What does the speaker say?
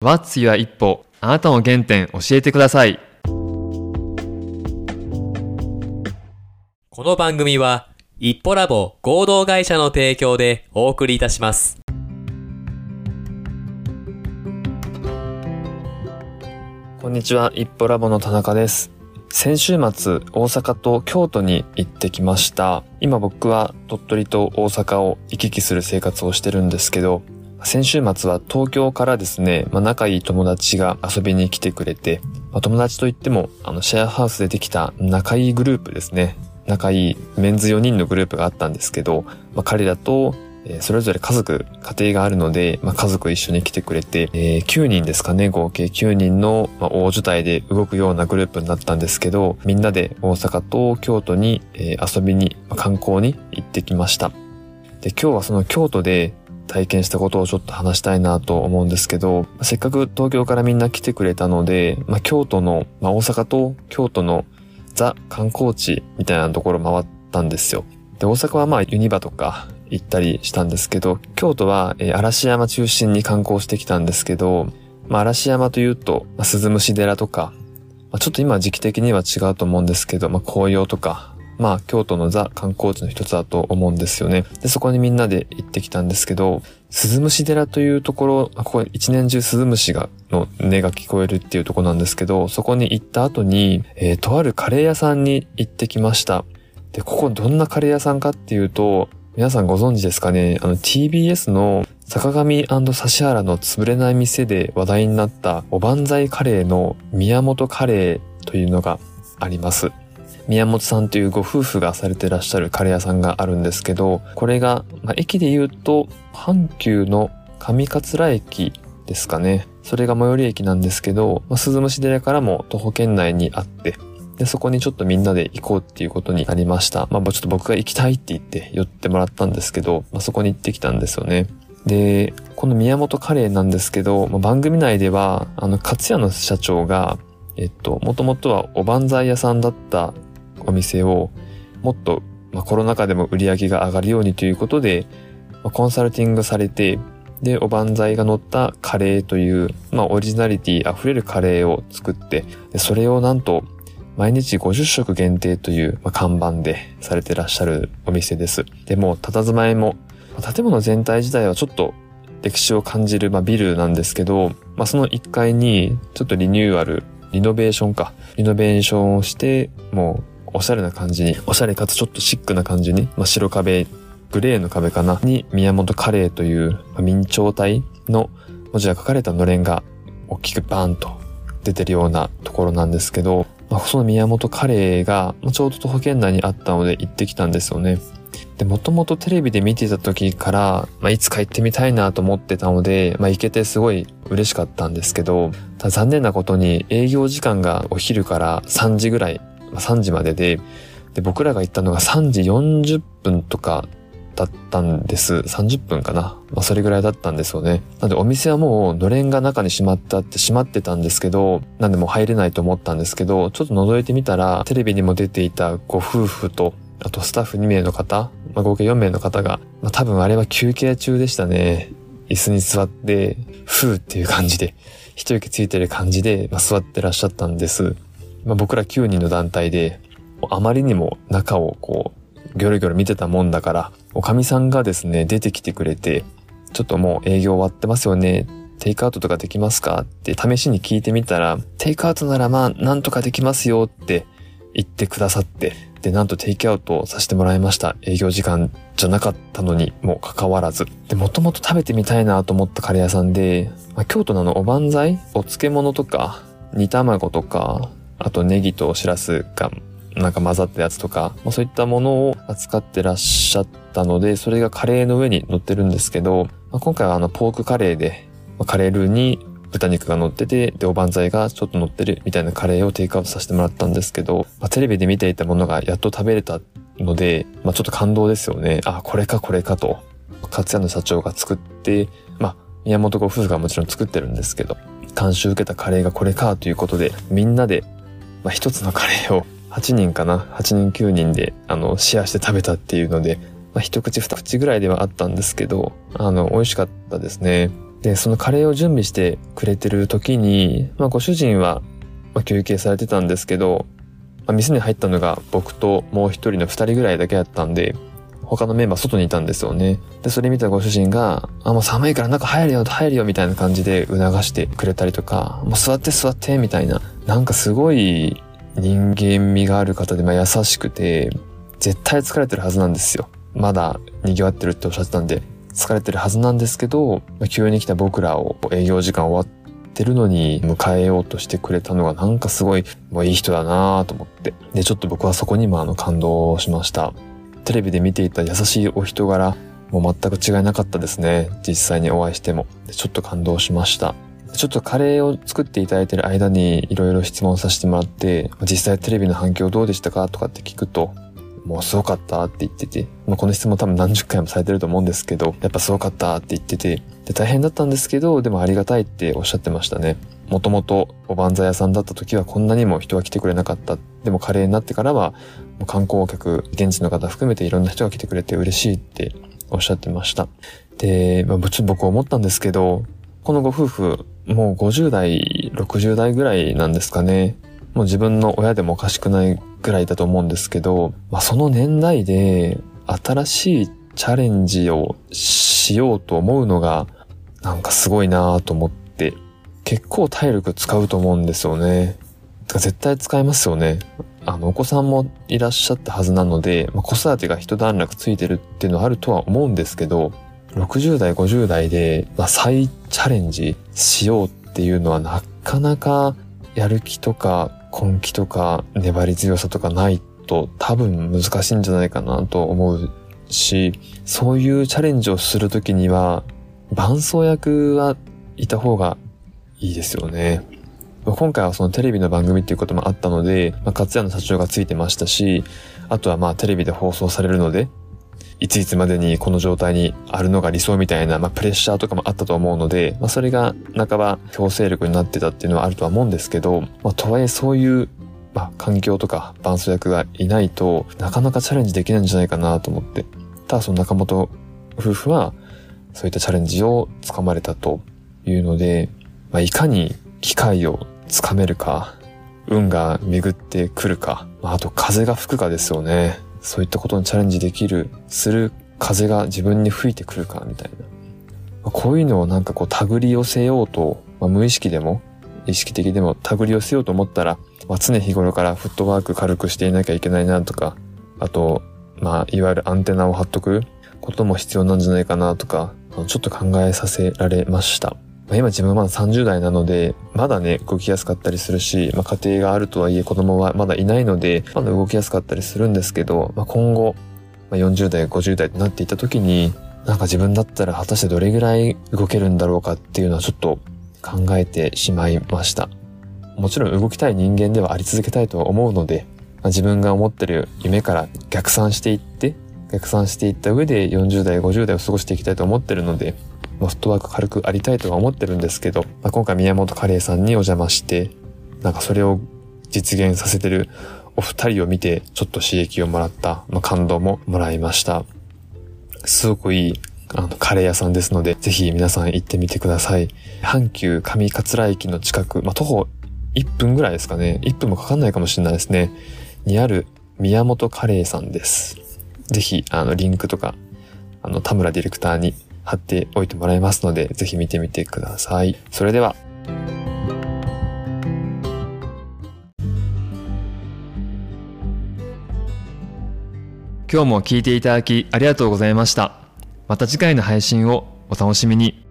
What's your 一歩あなたの原点教えてください。この番組は、一歩ラボ合同会社の提供でお送りいたします。こんにちは、一歩ラボの田中です。先週末、大阪と京都に行ってきました。今僕は鳥取と大阪を行き来する生活をしてるんですけど、先週末は東京からですね、まあ、仲いい友達が遊びに来てくれて、まあ、友達といっても、あの、シェアハウスでできた仲いいグループですね。仲いいメンズ4人のグループがあったんですけど、まあ、彼らと、それぞれ家族、家庭があるので、まあ、家族一緒に来てくれて、えー9人ですかね、合計9人の、大所帯で動くようなグループになったんですけど、みんなで大阪と京都に、遊びに、観光に行ってきました。で、今日はその京都で体験したことをちょっと話したいなと思うんですけど、せっかく東京からみんな来てくれたので、まあ、京都の、まあ、大阪と京都のザ観光地みたいなところ回ったんですよ。で、大阪はまあユニバとか行ったりしたんですけど、京都は、えー嵐山中心に観光してきたんですけど、まあ、嵐山というと、まあ、鈴虫寺とか、まあ、ちょっと今時期的には違うと思うんですけど、まあ、紅葉とか、まあ、京都のザ観光地の一つだと思うんですよね。で、そこにみんなで行ってきたんですけど、鈴虫寺というところ、ここ一年中鈴虫が、の音が聞こえるっていうところなんですけど、そこに行った後に、えーとあるカレー屋さんに行ってきました。で、ここどんなカレー屋さんかっていうと、皆さんご存知ですかね？あの TBS の坂上指原の潰れない店で話題になったおばんざいカレーの宮本カレーというのがあります。宮本さんというご夫婦がされてらっしゃるカレー屋さんがあるんですけど、これが、まあ、駅で言うと、阪急の上桂駅ですかね。それが最寄り駅なんですけど、まあ、鈴虫寺からも徒歩圏内にあって、で、そこにちょっとみんなで行こうっていうことになりました。まあ、ちょっと僕が行きたいって言って寄ってもらったんですけど、まあ、そこに行ってきたんですよね。で、この宮本カレーなんですけど、まあ、番組内では、あの、勝谷の社長が、えっと、もともとはおばんざい屋さんだったお店を、もっと、まあ、コロナ禍でも売り上げが上がるようにということで、まあ、コンサルティングされて、で、おばんざいが乗ったカレーという、まあ、オリジナリティ溢れるカレーを作って、でそれをなんと、毎日50食限定という、まあ、看板でされてらっしゃるお店です。でも、佇まいも、建物全体自体はちょっと歴史を感じる、まあ、ビルなんですけど、まあ、その1階にちょっとリニューアル、リノベーションか。リノベーションをして、もうおしゃれな感じに、おしゃれかつちょっとシックな感じに、まあ、白壁、グレーの壁かなに宮本カレーという、まあ明朝体の文字が書かれたのれんが大きくバーンと出てるようなところなんですけど、まあ、その宮本カレーがまちょうど徒歩圏内にあったので行ってきたんですよね。で、もともとテレビで見てた時から、まあ、いつか行ってみたいなと思ってたので、まあ、行けてすごい嬉しかったんですけど、残念なことに営業時間がお昼から3時ぐらい、3時までで、で、僕らが行ったのが3時40分とかだったんです。30分かな。まあ、それぐらいだったんですよね。なんでお店はもうのれんが中に閉まったって閉まってたんですけど、なんでもう入れないと思ったんですけど、ちょっと覗いてみたら、テレビにも出ていたご夫婦と、あとスタッフ2名の方、まあ、合計4名の方が、まあ、多分あれは休憩中でしたね。椅子に座って、ふーっていう感じで、一息ついてる感じで、まあ、座ってらっしゃったんです。まあ、僕ら9人の団体で、あまりにも中をこう、ギョロギョロ見てたもんだから、おかみさんがですね、出てきてくれて、ちょっともう営業終わってますよね。テイクアウトとかできますかって試しに聞いてみたら、テイクアウトならまあ、なんとかできますよって言ってくださって、で、なんとテイクアウトさせてもらいました。営業時間じゃなかったのにもかかわらず。で、もともと食べてみたいなと思ったカレー屋さんで、まあ、京都のあのおばんざいお漬物とか、煮卵とか、あとネギとしらすがなんか混ざったやつとか、まあ、そういったものを扱ってらっしゃったので、それがカレーの上に乗ってるんですけど、まあ、今回はあのポークカレーで、まあカレールーに豚肉が乗ってて、で、おばんざいがちょっと乗ってるみたいなカレーをテイクアウトさせてもらったんですけど、まあ、テレビで見ていたものがやっと食べれたので、まあ、ちょっと感動ですよね。あ、これかこれかと。勝谷の社長が作って、まあ、宮本ご夫婦がもちろん作ってるんですけど、監修受けたカレーがこれかということで、みんなで、まあ、一つのカレーを8人かな ?8 人9人で、あの、シェアして食べたっていうので、まあ、一口二口ぐらいではあったんですけど、あの、美味しかったですね。で、そのカレーを準備してくれてる時に、まあご主人は休憩されてたんですけど、まあ、店に入ったのが僕ともう一人の二人ぐらいだけだったんで、他のメンバー外にいたんですよね。で、それ見たご主人が、あ、もう寒いから中入るよ、入るよ、みたいな感じで促してくれたりとか、もう座って座って、みたいな。なんかすごい人間味がある方で、まあ優しくて、絶対疲れてるはずなんですよ。まだ賑わってるっておっしゃってたんで、疲れてるはずなんですけど、急に来た僕らを営業時間終わってるのに迎えようとしてくれたのがなんかすごい、もういい人だなと思って。で、ちょっと僕はそこにもあの感動しました。テレビで見ていた優しいお人柄、もう全く違いなかったですね。実際にお会いしても。ちょっと感動しました。ちょっとカレーを作っていただいている間にいろいろ質問させてもらって、実際テレビの反響どうでしたかとかって聞くと、もうすごかったって言ってて、まあ、この質問多分何十回もされてると思うんですけど、やっぱすごかったって言ってて、で、大変だったんですけど、でもありがたいっておっしゃってましたね。もともとおばんざい屋さんだった時はこんなにも人が来てくれなかった。でもカレーになってからは、観光客、現地の方含めていろんな人が来てくれて嬉しいっておっしゃってました。で、まあ、僕思ったんですけど、このご夫婦、もう50代、60代ぐらいなんですかね。もう自分の親でもおかしくないぐらいだと思うんですけど、まあ、その年代で新しいチャレンジをしようと思うのが、なんかすごいなぁと思って、結構体力使うと思うんですよね。絶対使いますよね。あの、お子さんもいらっしゃったはずなので、まあ、子育てが一段落ついてるっていうのはあるとは思うんですけど、60代、50代で、まあ、再チャレンジしようっていうのはなかなかやる気とか根気とか粘り強さとかないと多分難しいんじゃないかなと思うし、そういうチャレンジをするときには、伴走役はいた方がいいですよね。今回はそのテレビの番組っていうこともあったので、まあ、勝也の社長がついてましたし、あとはまあテレビで放送されるので、いついつまでにこの状態にあるのが理想みたいな、まあ、プレッシャーとかもあったと思うので、まあ、それが半ば強制力になってたっていうのはあるとは思うんですけど、まあ、とはいえそういう、まあ、環境とか伴奏役がいないとなかなかチャレンジできないんじゃないかなと思って。ただその中本夫婦はそういったチャレンジをつかまれたというので、まあ、いかに機会をつかめるか、運が巡ってくるか、まあ、あと風が吹くかですよね。そういったことにチャレンジできる、する風が自分に吹いてくるかみたいな。こういうのをなんかこう手繰り寄せようと、まあ、無意識でも、意識的でも手繰り寄せようと思ったら、まあ、常日頃からフットワーク軽くしていなきゃいけないなとか、あと、まあ、いわゆるアンテナを張っとくことも必要なんじゃないかなとか、ちょっと考えさせられました。まあ、今自分はまだ30代なので、まだね、動きやすかったりするし、まあ、家庭があるとはいえ子供はまだいないので、まだ動きやすかったりするんですけど、まあ、今後、まあ、40代、50代となっていった時に、なんか自分だったら果たしてどれぐらい動けるんだろうかっていうのはちょっと考えてしまいました。もちろん動きたい人間ではあり続けたいとは思うので、まあ、自分が思ってる夢から逆算していって、逆算していった上で40代、50代を過ごしていきたいと思ってるので、フットワーク軽くありたいとは思ってるんですけど、まあ、今回宮本カレーさんにお邪魔して、なんかそれを実現させてるお二人を見て、ちょっと刺激をもらった、まあ、感動ももらいました。すごくいい、あの、カレー屋さんですので、ぜひ皆さん行ってみてください。阪急上桂駅の近く、まあ、徒歩1分ぐらいですかね。1分もかかんないかもしれないですね。にある宮本カレーさんです。ぜひ、あの、リンクとか、あの、田村ディレクターに貼っておいてもらいますので、ぜひ見てみてください。それでは。今日も聞いていただきありがとうございました。また次回の配信をお楽しみに。